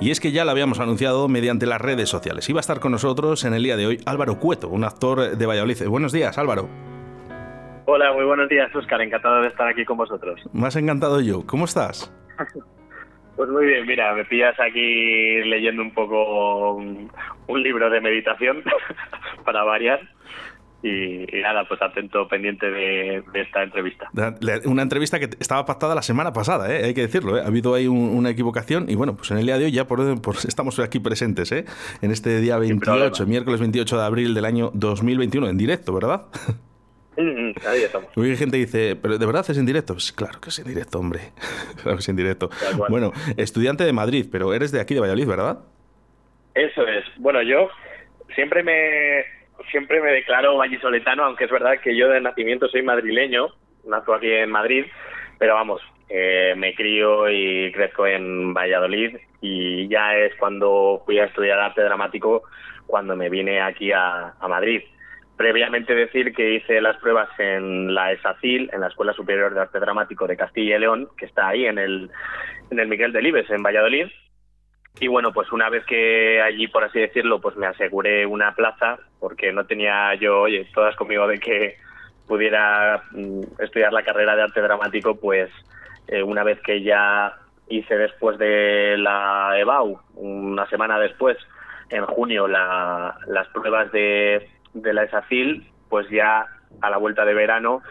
Y es que ya lo habíamos anunciado mediante las redes sociales. Iba a estar con nosotros en el día de hoy Álvaro Cueto, un actor de Valladolid. Buenos días, Álvaro. Hola, muy buenos días, Óscar. Encantado de estar aquí con vosotros. Más encantado yo. ¿Cómo estás? Pues muy bien, mira, me pillas aquí leyendo un poco un, libro de meditación para variar. Y, nada, pues atento, pendiente de, esta entrevista. Una entrevista que estaba pactada la semana pasada, ¿eh? hay que decirlo. ¿eh? Ha habido ahí una equivocación y bueno, pues en el día de hoy ya por, estamos aquí presentes, ¿eh? en este día 28, miércoles 28 de abril del año 2021, en directo, ¿verdad? Ahí estamos. Hay gente dice, ¿pero de verdad es en directo? Pues claro que es en directo, hombre. claro que es en directo. Bueno, estudiante de Madrid, pero eres de aquí, de Valladolid, ¿verdad? Eso es. Bueno, yo siempre me siempre me declaro vallisoletano, aunque es verdad que yo de nacimiento soy madrileño, nací aquí en Madrid, pero vamos, eh, me crío y crezco en Valladolid y ya es cuando fui a estudiar arte dramático cuando me vine aquí a Madrid. Previamente decir que hice las pruebas en la ESACIL, en la Escuela Superior de Arte Dramático de Castilla y León, que está ahí en el, en el Miguel Delibes, en Valladolid. Y bueno, pues una vez que allí, por así decirlo, pues me aseguré una plaza, porque no tenía yo, oye, todas conmigo de que pudiera mm, estudiar la carrera de arte dramático, pues eh, una vez que ya hice después de la EBAU, una semana después, en junio, las pruebas de de la ESACIL, pues ya a la vuelta de verano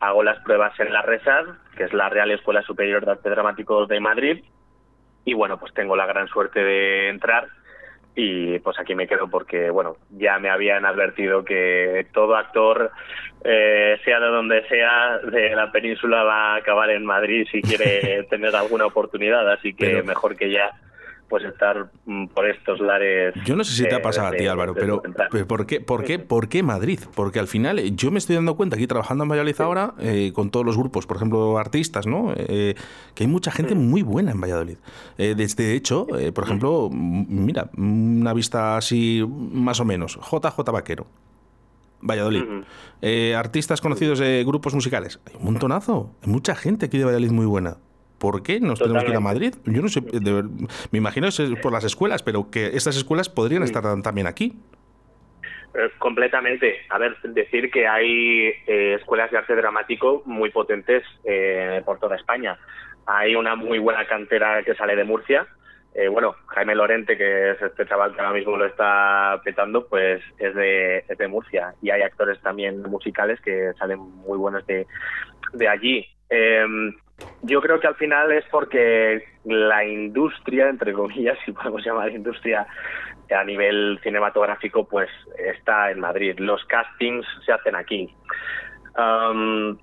hago las pruebas en la RESAD, que es la Real Escuela Superior de Arte Dramático de Madrid, y bueno, pues tengo la gran suerte de entrar y pues aquí me quedo porque, bueno, ya me habían advertido que todo actor, eh, sea de donde sea, de la península va a acabar en Madrid si quiere tener alguna oportunidad, así que mejor que ya pues estar mm, por estos lares. Yo no sé si te ha pasado a ti, Álvaro, pero, ¿por, qué, por, qué, ¿por qué Madrid? Porque al final eh, yo me estoy dando cuenta aquí trabajando en Valladolid ahora, eh, con todos los grupos, por ejemplo, artistas, ¿no? Eh, que hay mucha gente muy buena en Valladolid. desde hecho, por ejemplo, mira, una vista así más o menos, JJ Vaquero. Valladolid. artistas conocidos de grupos musicales. Hay un montonazo. Hay mucha gente aquí de Valladolid muy buena. ¿Por qué nos tenemos que ir a Madrid? Yo no sé, me imagino es por las escuelas, pero que estas escuelas podrían estar también aquí. Eh, completamente. A ver, decir que hay eh, escuelas de arte dramático muy potentes eh, por toda España. Hay una muy buena cantera que sale de Murcia. bueno, Jaime Lorente, que es este chaval que ahora mismo lo está petando, pues es de, es de Murcia. Y hay actores también musicales que salen muy buenos de, de allí. Em, yo creo que al final es porque la industria, entre comillas, si podemos llamar industria a nivel cinematográfico, pues está en Madrid. Los castings se hacen aquí. Um,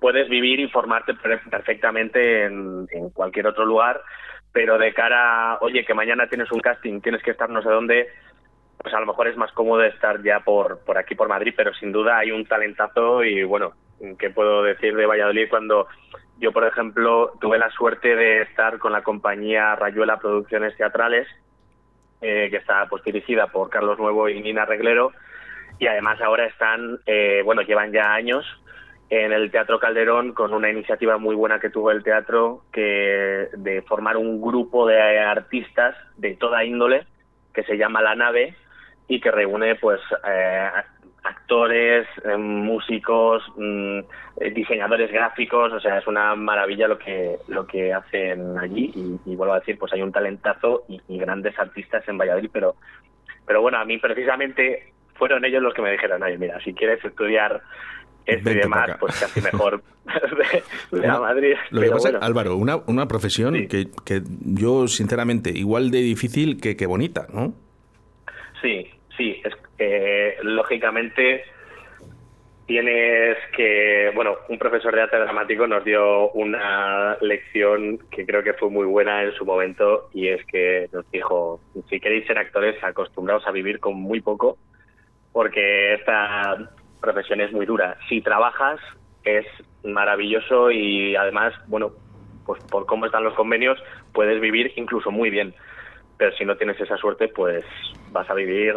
puedes vivir y formarte perfectamente en, cualquier otro lugar, pero de cara a, oye, que mañana tienes un casting, tienes que estar no sé dónde, pues a lo mejor es más cómodo estar ya por, por aquí, por Madrid, pero sin duda hay un talentazo y bueno, ¿qué puedo decir de Valladolid cuando yo, por ejemplo, tuve la suerte de estar con la compañía Rayuela Producciones Teatrales, eh, que está pues dirigida por Carlos Nuevo y Nina Reglero, y además ahora están, eh, bueno, llevan ya años en el Teatro Calderón con una iniciativa muy buena que tuvo el teatro que de formar un grupo de artistas de toda índole que se llama La Nave y que reúne pues eh, actores, eh, músicos, mm, eh, diseñadores gráficos, o sea, es una maravilla lo que lo que hacen allí y, vuelvo a decir, pues hay un talentazo y, grandes artistas en Valladolid, pero pero bueno, a mí precisamente fueron ellos los que me dijeron, ay, mira, si quieres estudiar esto y demás, pues casi mejor de, a Madrid. Lo que pasa, Álvaro, una, una profesión que, que yo, sinceramente, igual de difícil que, que bonita, ¿no? Sí, sí, es, lógicamente tienes que, bueno, un profesor de arte dramático nos dio una lección que creo que fue muy buena en su momento y es que nos dijo, si queréis ser actores, acostumbrados a vivir con muy poco, porque esta profesión es muy dura. Si trabajas es maravilloso y además, bueno, pues por cómo están los convenios, puedes vivir incluso muy bien pero si no tienes esa suerte, pues vas a vivir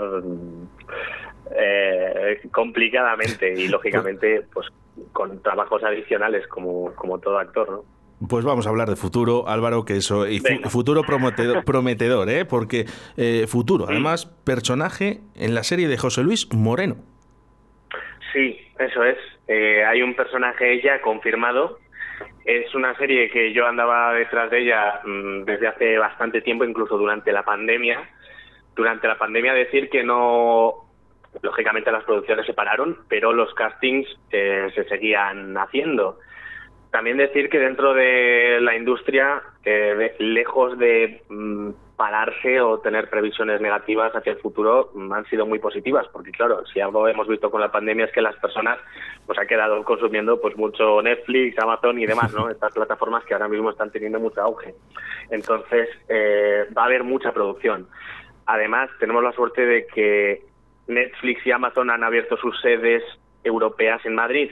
eh, complicadamente y lógicamente pues con trabajos adicionales como, como todo actor, ¿no? Pues vamos a hablar de futuro, Álvaro, que eso, y futuro prometedor, prometedor, ¿eh? Porque eh, futuro, además, personaje en la serie de José Luis Moreno. Sí, eso es. Eh, hay un personaje ya confirmado. Es una serie que yo andaba detrás de ella mm, desde hace bastante tiempo, incluso durante la pandemia. Durante la pandemia decir que no, lógicamente las producciones se pararon, pero los castings eh, se seguían haciendo. También decir que dentro de la industria, eh, lejos de mm, pararse o tener previsiones negativas hacia el futuro, han sido muy positivas, porque claro, si algo hemos visto con la pandemia es que las personas pues han quedado consumiendo pues mucho Netflix, Amazon y demás, ¿no? Estas plataformas que ahora mismo están teniendo mucho auge. Entonces, eh, va a haber mucha producción. Además, tenemos la suerte de que Netflix y Amazon han abierto sus sedes europeas en Madrid.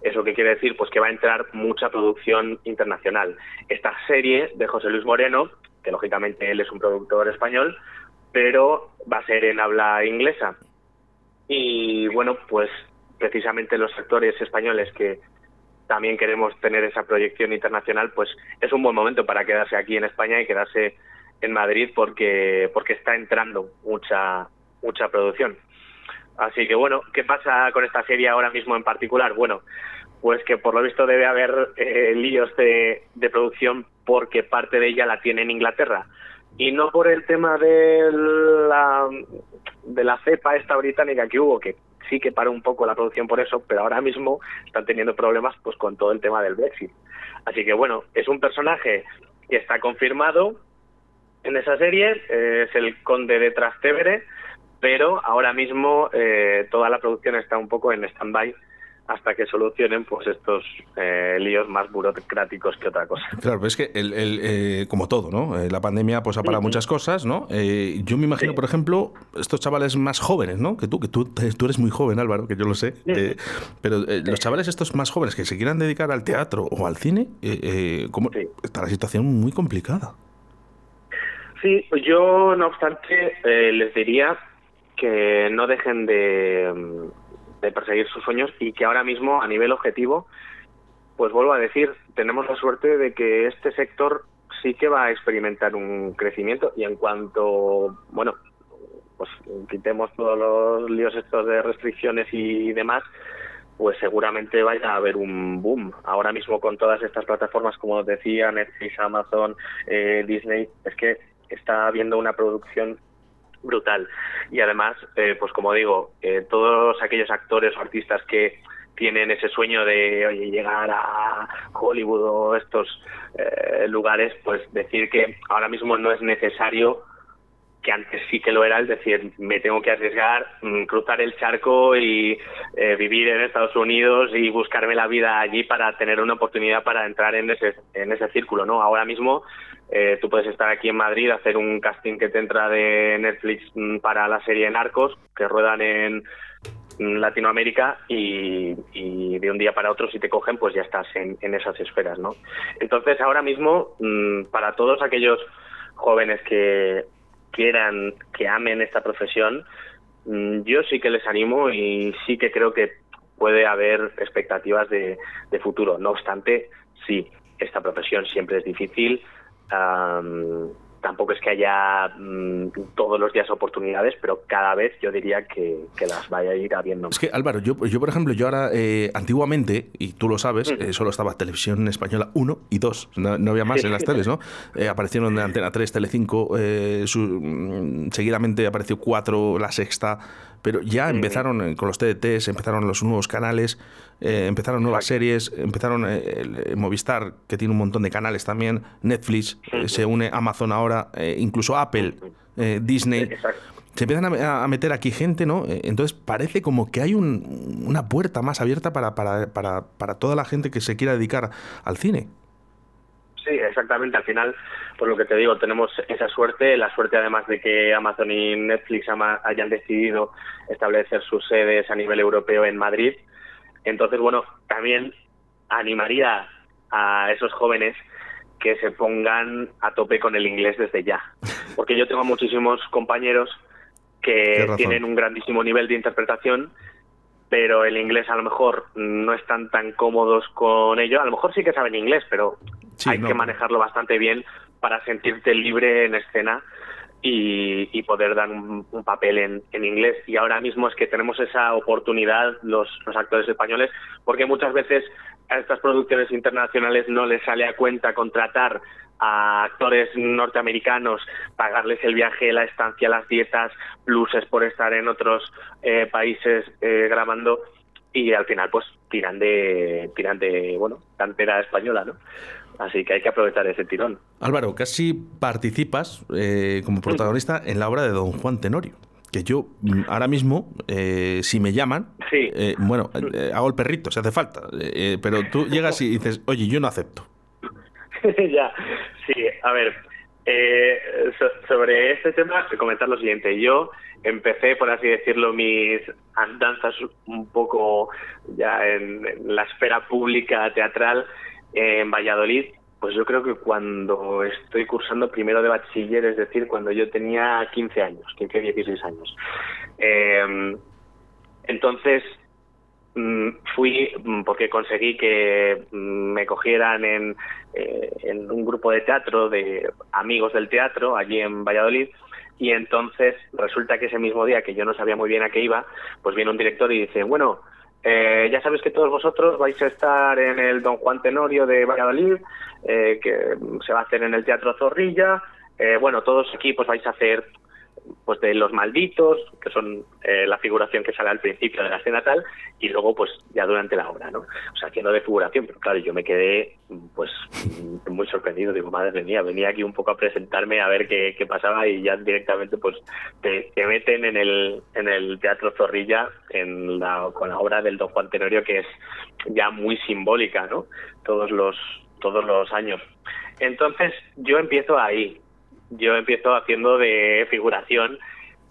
¿Eso qué quiere decir? Pues que va a entrar mucha producción internacional. Esta serie de José Luis Moreno, que lógicamente él es un productor español, pero va a ser en habla inglesa. Y bueno, pues precisamente los sectores españoles que también queremos tener esa proyección internacional, pues es un buen momento para quedarse aquí en España y quedarse en Madrid porque porque está entrando mucha mucha producción. Así que bueno, ¿qué pasa con esta serie ahora mismo en particular? Bueno, pues que por lo visto debe haber eh, líos de, producción porque parte de ella la tiene en Inglaterra. Y no por el tema de la, de la cepa esta británica que hubo, que sí que paró un poco la producción por eso, pero ahora mismo están teniendo problemas pues con todo el tema del Brexit. Así que bueno, es un personaje que está confirmado en esa serie, eh, es el conde de Trastevere, pero ahora mismo eh, toda la producción está un poco en stand-by hasta que solucionen pues estos eh, líos más burocráticos que otra cosa. Claro, es que el, eh, como todo, ¿no? la pandemia pues ha parado muchas cosas, ¿no? yo me imagino, por ejemplo, estos chavales más jóvenes, ¿no? Que tú, que tú, tú eres muy joven, Álvaro, que yo lo sé. pero los chavales estos más jóvenes que se quieran dedicar al teatro o al cine, ¿cómo? está la situación muy complicada. Sí, yo no obstante les diría que no dejen de, perseguir sus sueños y que ahora mismo a nivel objetivo, pues vuelvo a decir, tenemos la suerte de que este sector sí que va a experimentar un crecimiento y en cuanto, bueno, pues quitemos todos los líos estos de restricciones y demás, pues seguramente vaya a haber un boom. Ahora mismo con todas estas plataformas, como decía, Netflix, Amazon, eh, Disney, es que está habiendo una producción brutal. Y además, eh, pues como digo, eh, todos aquellos actores o artistas que tienen ese sueño de oye, llegar a Hollywood o estos eh, lugares, pues decir que ahora mismo no es necesario que antes sí que lo era, es decir, me tengo que arriesgar, mm, cruzar el charco y vivir en Estados Unidos y buscarme la vida allí para tener una oportunidad para entrar en ese, en ese círculo, ¿no? Ahora mismo eh, tú puedes estar aquí en Madrid, hacer un casting que te entra de Netflix mm, para la serie Narcos, que ruedan en Latinoamérica y, de un día para otro si te cogen pues ya estás en, esas esferas, ¿no? Entonces ahora mismo mm, para todos aquellos jóvenes que quieran, que amen esta profesión, mm, yo sí que les animo y sí que creo que puede haber expectativas de futuro. No obstante, sí, esta profesión siempre es difícil, tampoco es que haya mm, todos los días oportunidades, pero cada vez yo diría que, las vaya a ir habiendo. Es que Álvaro, yo, yo por ejemplo, yo ahora, eh, antiguamente, y tú lo sabes, eh, solo estaba Televisión Española 1 y 2, no, había más en las teles, ¿no? Eh, aparecieron de Antena 3, Telecinco, mm, seguidamente apareció 4, La Sexta, pero ya empezaron con los TDTs, empezaron los nuevos canales, empezaron nuevas series, empezaron Movistar, que tiene un montón de canales también, Netflix, se une Amazon ahora, incluso Apple, Disney se empiezan a, meter aquí gente, ¿no? Eh, entonces parece como que hay una puerta más abierta para, para, para, para, toda la gente que se quiera dedicar al cine. Sí, exactamente. Al final, por lo que te digo, tenemos esa suerte, la suerte además de que Amazon y Netflix hayan decidido establecer sus sedes a nivel europeo en Madrid. Entonces, bueno, también animaría a esos jóvenes que se pongan a tope con el inglés desde ya. Porque yo tengo muchísimos compañeros que tienen un grandísimo nivel de interpretación, pero el inglés a lo mejor no están tan cómodos con ello. A lo mejor sí que saben inglés, pero hay que manejarlo bastante bien para sentirte libre en escena y, poder dar un, papel en, inglés. Y ahora mismo es que tenemos esa oportunidad los, los actores españoles, porque muchas veces a estas producciones internacionales no les sale a cuenta contratar a actores norteamericanos, pagarles el viaje, la estancia, las dietas, pluses por estar en otros eh, países eh, grabando y al final pues tiran de tiran de bueno cantera española, ¿no? Así que hay que aprovechar ese tirón. Álvaro, casi participas eh, como protagonista en la obra de Don Juan Tenorio. Que yo mm, ahora mismo, eh, si me llaman, eh, bueno, hago el perrito si hace falta. pero tú llegas y dices, oye, yo no acepto. ya, sí, a ver, sobre este tema, comentar lo siguiente. Yo empecé, por así decirlo, mis andanzas un poco ya en la esfera pública teatral en Valladolid, pues yo creo que cuando estoy cursando primero de bachiller, es decir, cuando yo tenía 15 años, 15, 16 años. Em, entonces mm, fui mm, porque conseguí que mm, me cogieran en, eh, en un grupo de teatro de amigos del teatro allí en Valladolid y entonces resulta que ese mismo día que yo no sabía muy bien a qué iba, pues viene un director y dice, bueno, eh, ya sabéis que todos vosotros vais a estar en el Don Juan Tenorio de Valladolid, eh, que se va a hacer en el Teatro Zorrilla. Eh, bueno, todos aquí vais a hacer pues de los malditos, que son eh, la figuración que sale al principio de la escena tal, y luego pues ya durante la obra, ¿no? O sea, haciendo de figuración, pero claro, yo me quedé pues muy sorprendido, digo, madre mía, venía aquí un poco a presentarme a ver qué, qué pasaba y ya directamente pues te, meten en el, en el Teatro Zorrilla en la, con la obra del Don Juan Tenorio que es ya muy simbólica, ¿no? Todos los, todos los años. Entonces yo empiezo ahí, yo empiezo haciendo de figuración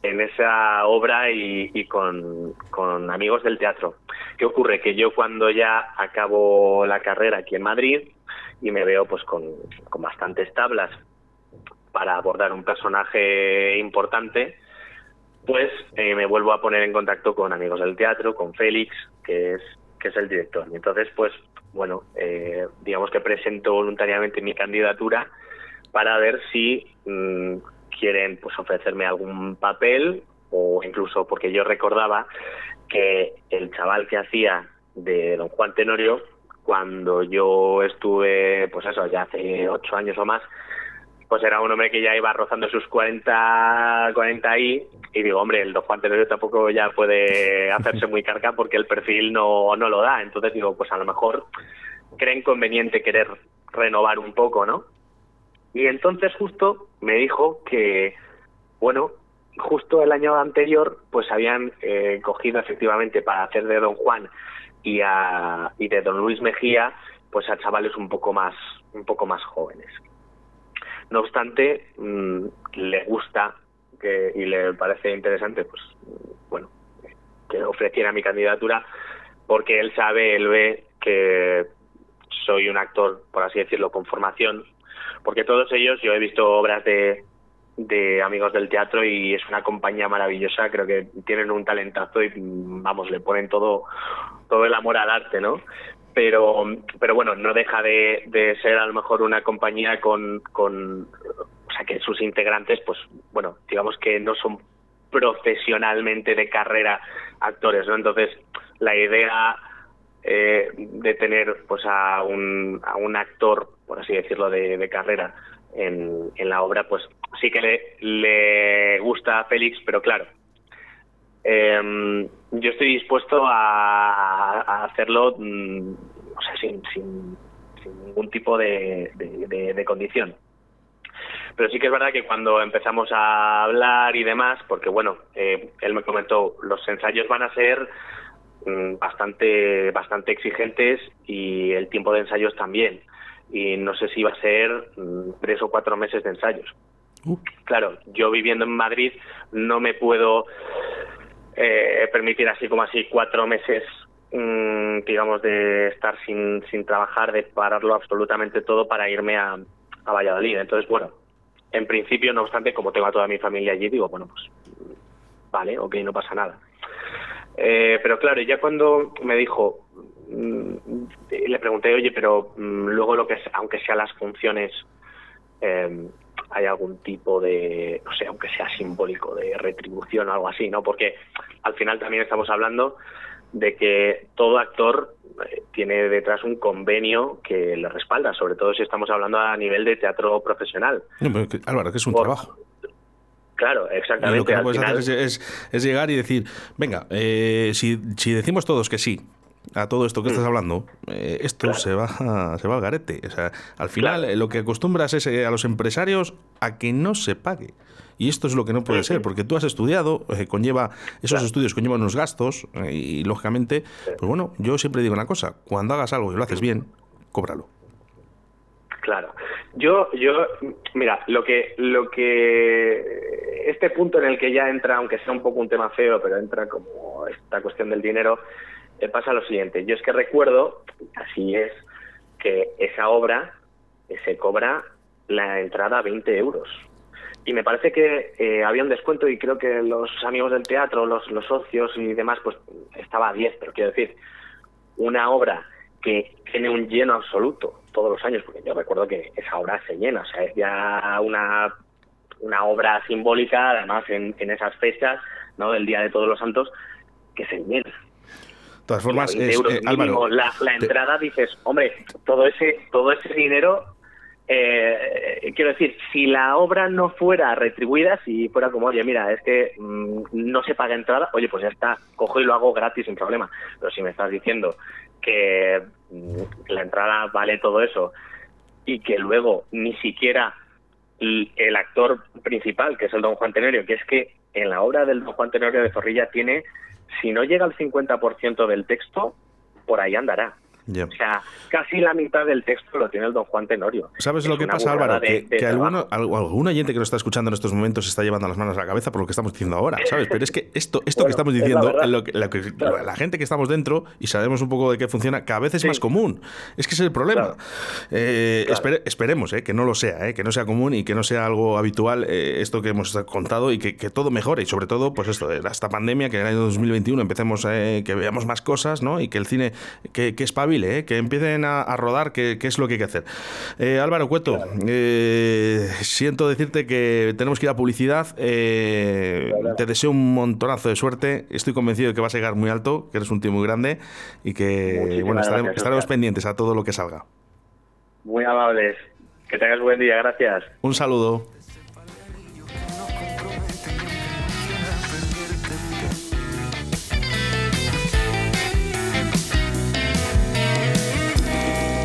en esa obra y, con, amigos del teatro. ¿Qué ocurre? Que yo cuando ya acabo la carrera aquí en Madrid y me veo pues con, bastantes tablas para abordar un personaje importante, pues eh, me vuelvo a poner en contacto con amigos del teatro, con Félix, que es que es el director. Entonces, pues, bueno, eh, digamos que presento voluntariamente mi candidatura para ver si mm, quieren pues ofrecerme algún papel o incluso porque yo recordaba que el chaval que hacía de don Juan Tenorio cuando yo estuve pues eso ya hace ocho años o más pues era un hombre que ya iba rozando sus 40 40 ahí y digo hombre el don Juan Tenorio tampoco ya puede hacerse muy carga porque el perfil no no lo da entonces digo pues a lo mejor creen conveniente querer renovar un poco no y entonces justo me dijo que, bueno, justo el año anterior, pues habían eh, cogido efectivamente para hacer de Don Juan y, a, y de Don Luis Mejía, pues a chavales un poco más, un poco más jóvenes. No obstante, mm, le gusta que, y le parece interesante, pues, bueno, que ofreciera mi candidatura, porque él sabe, él ve que soy un actor, por así decirlo, con formación porque todos ellos, yo he visto obras de, de amigos del teatro y es una compañía maravillosa, creo que tienen un talentazo y vamos, le ponen todo, todo el amor al arte, ¿no? Pero, pero bueno, no deja de, de ser a lo mejor una compañía con, con, o sea, que sus integrantes, pues bueno, digamos que no son profesionalmente de carrera actores, ¿no? Entonces, la idea eh, de tener pues a un, a un actor, por así decirlo, de, carrera en, la obra, pues sí que le, gusta a Félix, pero claro, em, yo estoy dispuesto a, hacerlo mm, o sea, sin, sin, ningún tipo de, de, condición. Pero sí que es verdad que cuando empezamos a hablar y demás, porque bueno, eh, él me comentó, los ensayos van a ser Mm, bastante, bastante exigentes y el tiempo de ensayos también. Y no sé si va a ser mm, tres o cuatro meses de ensayos. Uh. Claro, yo viviendo en Madrid no me puedo eh, permitir así como así cuatro meses, mm, digamos, de estar sin, sin trabajar, de pararlo absolutamente todo para irme a, a Valladolid. Entonces, bueno, en principio, no obstante, como tengo a toda mi familia allí, digo, bueno, pues vale, ok, no pasa nada. Eh, pero claro, ya cuando me dijo, le pregunté, oye, pero mm, luego lo que es, aunque sean las funciones, em, hay algún tipo de, no sé, aunque sea simbólico, de retribución o algo así, ¿no? Porque al final también estamos hablando de que todo actor eh, tiene detrás un convenio que le respalda, sobre todo si estamos hablando a nivel de teatro profesional. Álvaro, que es un trabajo. Claro, exactamente. lo que no puedes hacer es, llegar y decir, venga, eh, si, si decimos todos que sí, a todo esto que estás mm. hablando, eh, esto se, va, se va al garete. O sea, al final lo que acostumbras es a los empresarios a que no se pague. Y esto es lo que no puede ser, porque tú has estudiado, eh, conlleva, esos estudios conllevan unos gastos, eh, y lógicamente, pues bueno, yo siempre digo una cosa, cuando hagas algo y lo haces bien, cóbralo. Claro. Yo, yo, mira, lo que, lo que, este punto en el que ya entra, aunque sea un poco un tema feo, pero entra como esta cuestión del dinero, eh, pasa lo siguiente. Yo es que recuerdo, así es, que esa obra se cobra la entrada a 20 euros y me parece que eh, había un descuento y creo que los amigos del teatro, los, los socios y demás, pues estaba a 10, pero quiero decir, una obra que tiene un lleno absoluto todos los años, porque yo recuerdo que esa obra se llena, o sea, es ya una, una obra simbólica, además en, en esas fechas, ¿no? Del Día de Todos los Santos, que se llena. Todas formas, es, eh, Álvaro, la, la entrada dices, hombre, todo ese todo ese dinero eh, quiero decir, si la obra no fuera retribuida, si fuera como, oye, mira, es que mm, no se paga entrada, oye, pues ya está, cojo y lo hago gratis sin problema. Pero si me estás diciendo que mm, la entrada vale todo eso y que luego ni siquiera el actor principal, que es el don Juan Tenorio, que es que en la obra del don Juan Tenorio de Zorrilla tiene, si no llega al 50% del texto, por ahí andará. O sea, casi la mitad del texto lo tiene el don Juan Tenorio. ¿Sabes lo que pasa, Álvaro? que, alguno, algún oyente que nos está escuchando en estos momentos está llevando las manos a la cabeza por lo que estamos diciendo ahora, ¿sabes? Pero es que esto, esto que estamos diciendo, lo que, la gente que estamos dentro y sabemos un poco de qué funciona, cada vez es más común. Es que ese es el problema. Eh, esperemos eh, que no lo sea, eh, que no sea común y que no sea algo habitual esto que hemos contado y que, todo mejore. Y sobre todo, pues esto, esta pandemia, que en el año 2021 empecemos, que veamos más cosas, ¿no? Y que el cine, que, que espabile ¿eh? que empiecen a, rodar, qué es lo que hay que hacer. Eh, Álvaro Cueto, eh, siento decirte que tenemos que ir a publicidad. te deseo un montonazo de suerte. Estoy convencido de que vas a llegar muy alto, que eres un tío muy grande y que bueno estaremos, estaremos pendientes a todo lo que salga. Muy amables. Que tengas buen día, gracias. Un saludo.